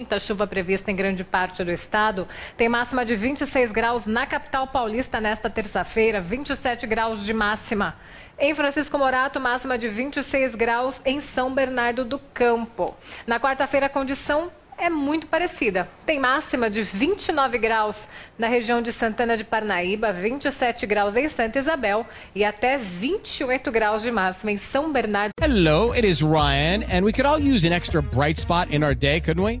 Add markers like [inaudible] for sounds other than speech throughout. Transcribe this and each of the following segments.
Muita chuva prevista em grande parte do estado. Tem máxima de 26 graus na capital paulista nesta terça-feira, 27 graus de máxima. Em Francisco Morato, máxima de 26 graus em São Bernardo do Campo. Na quarta-feira, a condição é muito parecida. Tem máxima de 29 graus na região de Santana de Parnaíba, 27 graus em Santa Isabel e até 28 graus de máxima em São Bernardo. Hello, it is Ryan, and we could all use an extra bright spot in our day, couldn't we?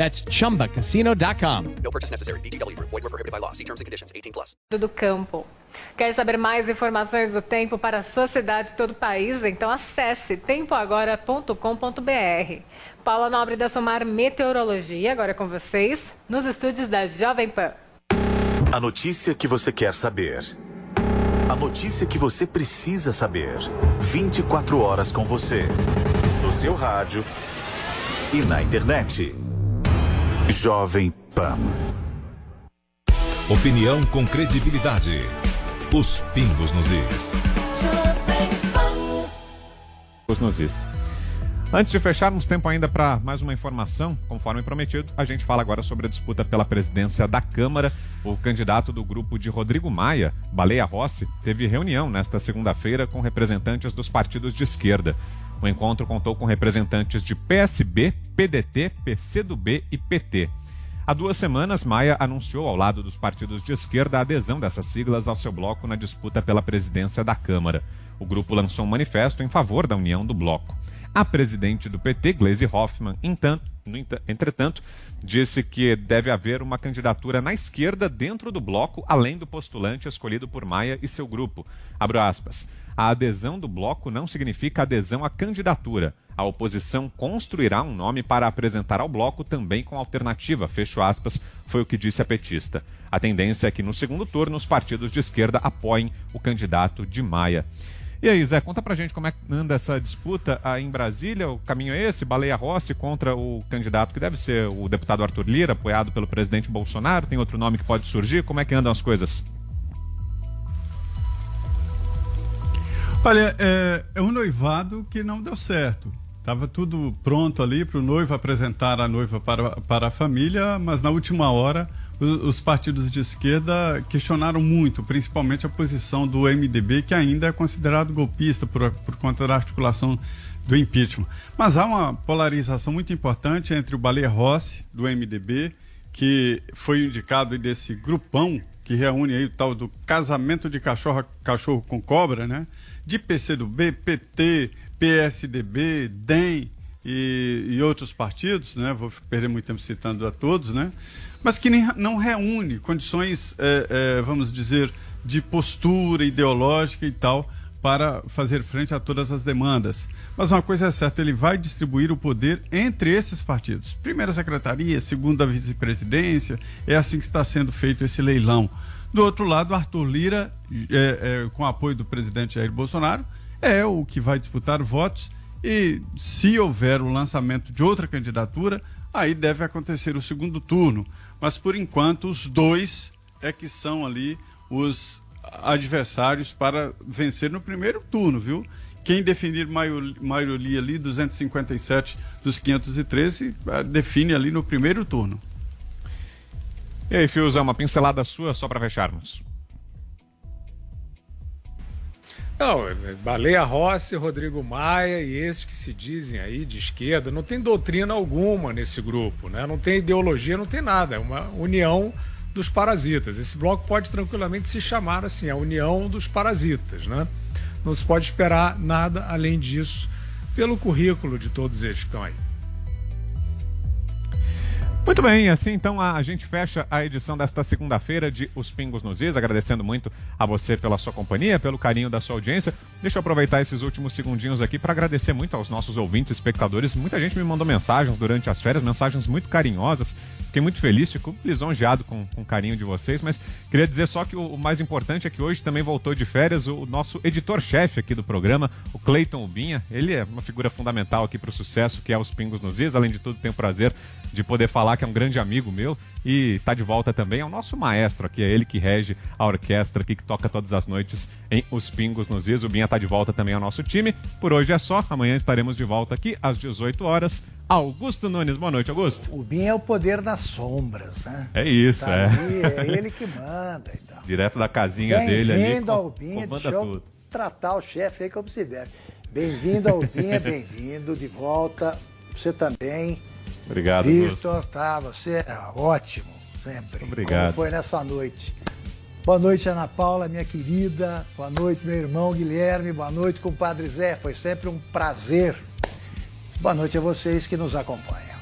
That's chumbacasino.com. No purchase necessary. VGW Group. Void were prohibited by law. See terms and conditions. 18 plus. do campo. Quer saber mais informações do tempo para a sua cidade e todo o país? Então acesse tempoagora.com.br. Paula Nobre da Somar Meteorologia, agora com vocês, nos estúdios da Jovem Pan. A notícia que você quer saber. A notícia que você precisa saber. 24 horas com você. No seu rádio e na internet. Jovem Pan. Opinião com credibilidade. Os pingos nos is. Os nos is. Antes de fecharmos tempo ainda para mais uma informação, conforme prometido, a gente fala agora sobre a disputa pela presidência da Câmara. O candidato do grupo de Rodrigo Maia, Baleia Rossi, teve reunião nesta segunda-feira com representantes dos partidos de esquerda. O encontro contou com representantes de PSB, PDT, PCdoB e PT. Há duas semanas, Maia anunciou ao lado dos partidos de esquerda a adesão dessas siglas ao seu bloco na disputa pela presidência da Câmara. O grupo lançou um manifesto em favor da união do bloco. A presidente do PT, Gleisi Hoffmann, entanto, entretanto, disse que deve haver uma candidatura na esquerda dentro do bloco, além do postulante escolhido por Maia e seu grupo. Abro aspas. A adesão do bloco não significa adesão à candidatura. A oposição construirá um nome para apresentar ao bloco também com alternativa, fecho aspas, foi o que disse a petista. A tendência é que no segundo turno os partidos de esquerda apoiem o candidato de Maia. E aí, Zé, conta pra gente como é que anda essa disputa aí em Brasília. O caminho é esse? Baleia Rossi contra o candidato que deve ser o deputado Arthur Lira, apoiado pelo presidente Bolsonaro. Tem outro nome que pode surgir? Como é que andam as coisas? Olha, é, é um noivado que não deu certo. Estava tudo pronto ali para o noivo apresentar a noiva para, para a família, mas na última hora os, os, partidos de esquerda questionaram muito, principalmente a posição do MDB, que ainda é considerado golpista por, por conta da articulação do impeachment. Mas há uma polarização muito importante entre o Baleia Rossi, do MDB, que foi indicado desse grupão que reúne aí o tal do casamento de cachorro, cachorro com cobra, né? De PCdoB, PT, PSDB, DEM e, e outros partidos, né? Vou perder muito tempo citando a todos, né? Mas que nem, não reúne condições, é, é, vamos dizer, de postura ideológica e tal para fazer frente a todas as demandas. Mas uma coisa é certa, ele vai distribuir o poder entre esses partidos. Primeira secretaria, segunda vice-presidência, é assim que está sendo feito esse leilão. Do outro lado, Arthur Lira, é, é, com apoio do presidente Jair Bolsonaro, é o que vai disputar votos e se houver o lançamento de outra candidatura, aí deve acontecer o segundo turno. Mas por enquanto, os dois é que são ali os adversários para vencer no primeiro turno, viu? Quem definir maioria ali, 257 dos 513, eh, define ali no primeiro turno. E aí, Fiuza, uma pincelada sua só para fecharmos. Não, Baleia Rossi, Rodrigo Maia e esses que se dizem aí de esquerda, não tem doutrina alguma nesse grupo, né? Não tem ideologia, não tem nada. É uma união dos parasitas. Esse bloco pode tranquilamente se chamar assim, a união dos parasitas, né? não se pode esperar nada além disso, pelo currículo de todos eles que estão aí. Muito bem, assim então a gente fecha a edição desta segunda-feira de Os Pingos nos Is, agradecendo muito a você pela sua companhia, pelo carinho da sua audiência. Deixa eu aproveitar esses últimos segundinhos aqui para agradecer muito aos nossos ouvintes, espectadores. Muita gente me mandou mensagens durante as férias, mensagens muito carinhosas. Fiquei muito feliz, fico lisonjeado com, com o carinho de vocês, mas queria dizer só que o, o mais importante é que hoje também voltou de férias o, o nosso editor-chefe aqui do programa, o Cleiton Ubinha. Ele é uma figura fundamental aqui para o sucesso que é Os Pingos nos Is. Além de tudo, tenho o prazer de poder falar que é um grande amigo meu e está de volta também. É o nosso maestro aqui, é ele que rege a orquestra aqui, que toca todas as noites em Os Pingos nos Is. O Binha está de volta também ao nosso time. Por hoje é só, amanhã estaremos de volta aqui às 18 horas. Augusto Nunes, boa noite, Augusto. O Binha é o poder das sombras, né? É isso, tá é. Ali, é ele que manda e tal. [laughs] Direto da casinha dele ali. Bem-vindo ao Binha, deixa eu tudo. tratar o chefe aí como se deve. Bem-vindo ao Binha, [laughs] bem-vindo, de volta. Você também. Obrigado. Vitor, tá, você é ótimo, sempre. Obrigado. Como foi nessa noite. Boa noite, Ana Paula, minha querida. Boa noite, meu irmão Guilherme. Boa noite, compadre Zé. Foi sempre um prazer. Boa noite a vocês que nos acompanham.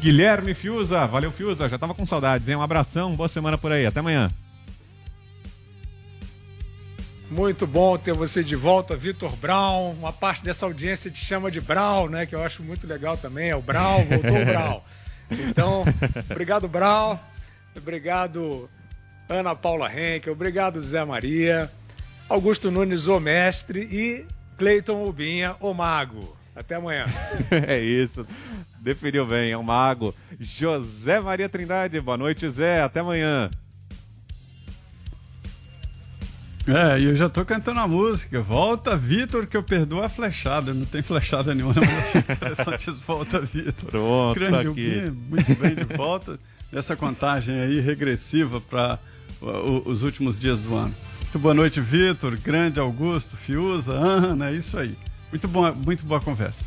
Guilherme Fiuza, valeu Fiuza, já tava com saudades, hein? Um abração, boa semana por aí, até amanhã. Muito bom ter você de volta, Vitor Brown. Uma parte dessa audiência te chama de Brown, né? Que eu acho muito legal também. É o Brown, voltou o Brown. Então, obrigado, Brown. Obrigado, Ana Paula Henkel. Obrigado, Zé Maria. Augusto Nunes, o mestre. E Cleiton Ubinha, o mago. Até amanhã. [laughs] é isso. Definiu bem, é um mago. José Maria Trindade, boa noite, Zé. Até amanhã. É, e eu já tô cantando a música. Volta, Vitor, que eu perdoo a flechada. Não tem flechada nenhuma, achei interessante esse Volta, Vitor. Pronto, Grande tá aqui. Ubinha, muito bem de volta. Nessa contagem aí regressiva para os últimos dias do ano. Muito boa noite, Vitor, grande Augusto, Fiuza, Ana, é isso aí. Muito, bom, muito boa conversa.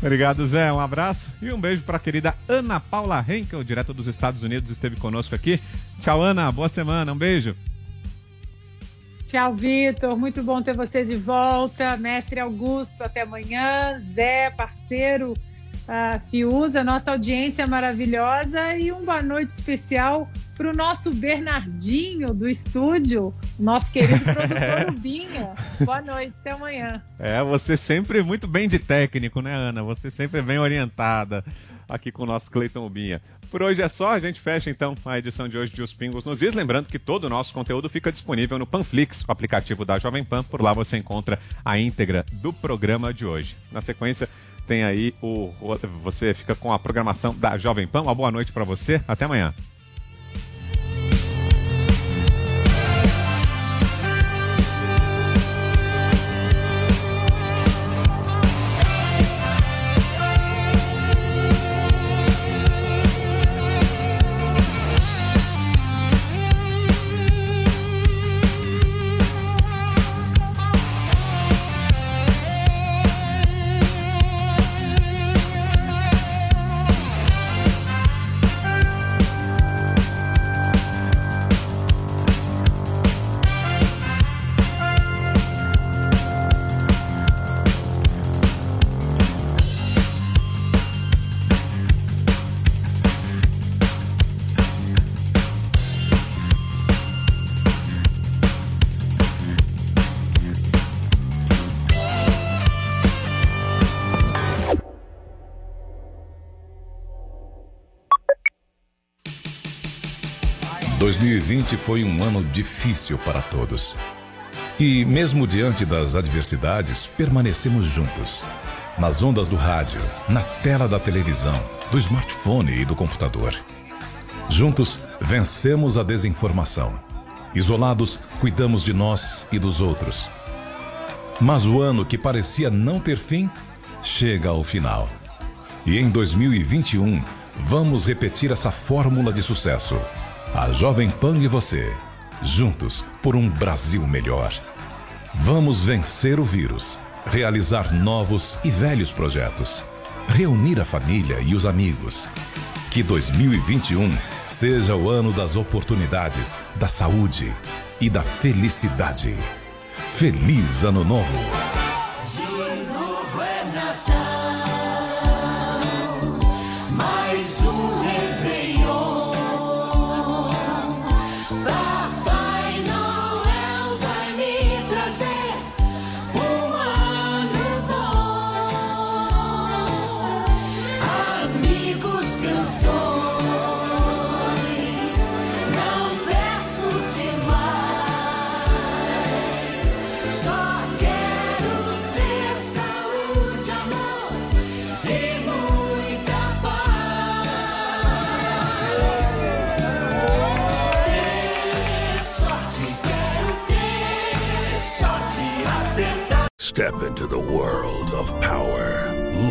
Obrigado, Zé. Um abraço e um beijo para a querida Ana Paula Henkel, direto dos Estados Unidos, esteve conosco aqui. Tchau, Ana. Boa semana. Um beijo. Tchau, Vitor. Muito bom ter você de volta. Mestre Augusto, até amanhã. Zé, parceiro, uh, Fiuza, nossa audiência maravilhosa. E uma boa noite especial para o nosso Bernardinho do estúdio, nosso querido produtor [laughs] Rubinha. Boa noite, até amanhã. É, você sempre muito bem de técnico, né, Ana? Você sempre bem orientada aqui com o nosso Cleiton Ubinha. Por hoje é só, a gente fecha então a edição de hoje de Os Pingos nos Is. Lembrando que todo o nosso conteúdo fica disponível no Panflix, o aplicativo da Jovem Pan. Por lá você encontra a íntegra do programa de hoje. Na sequência, tem aí o. Você fica com a programação da Jovem Pan. Uma boa noite para você. Até amanhã. 2020 foi um ano difícil para todos. E, mesmo diante das adversidades, permanecemos juntos. Nas ondas do rádio, na tela da televisão, do smartphone e do computador. Juntos, vencemos a desinformação. Isolados, cuidamos de nós e dos outros. Mas o ano que parecia não ter fim, chega ao final. E em 2021, vamos repetir essa fórmula de sucesso. A Jovem Pan e você, juntos por um Brasil melhor. Vamos vencer o vírus, realizar novos e velhos projetos, reunir a família e os amigos. Que 2021 seja o ano das oportunidades, da saúde e da felicidade. Feliz Ano Novo.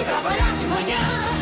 trabalhar de manhã.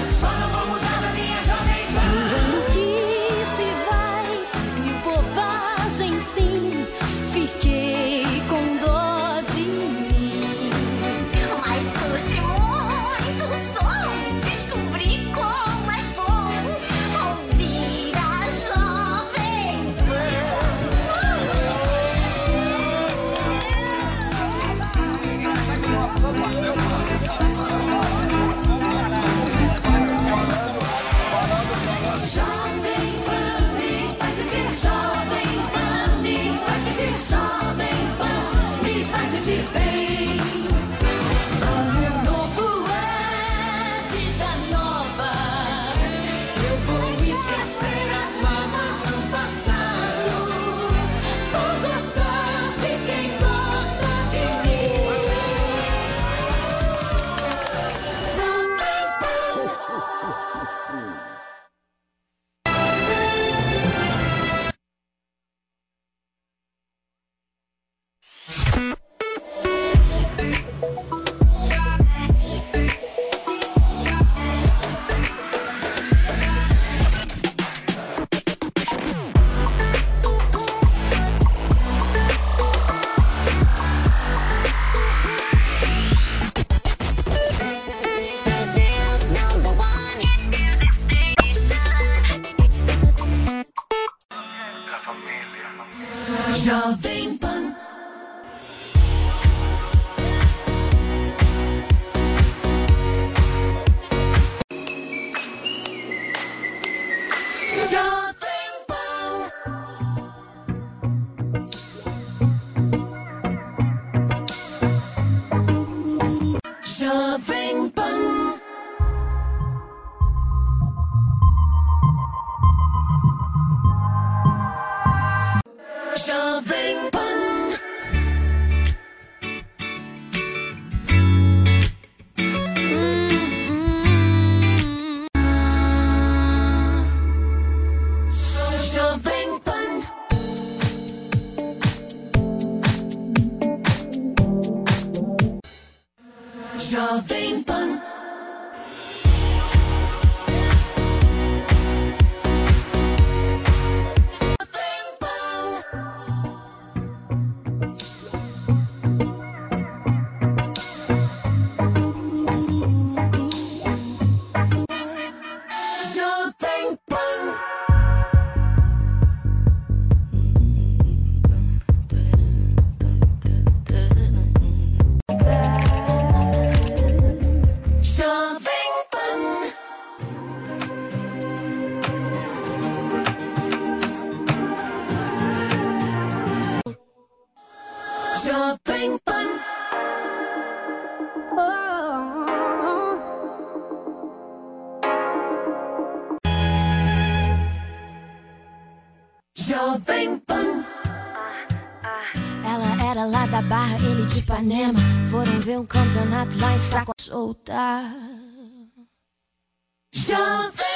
Jovem Pan. Ela era lá da Barra, ele de Ipanema. Foram ver um campeonato lá em Saco solta. Jovem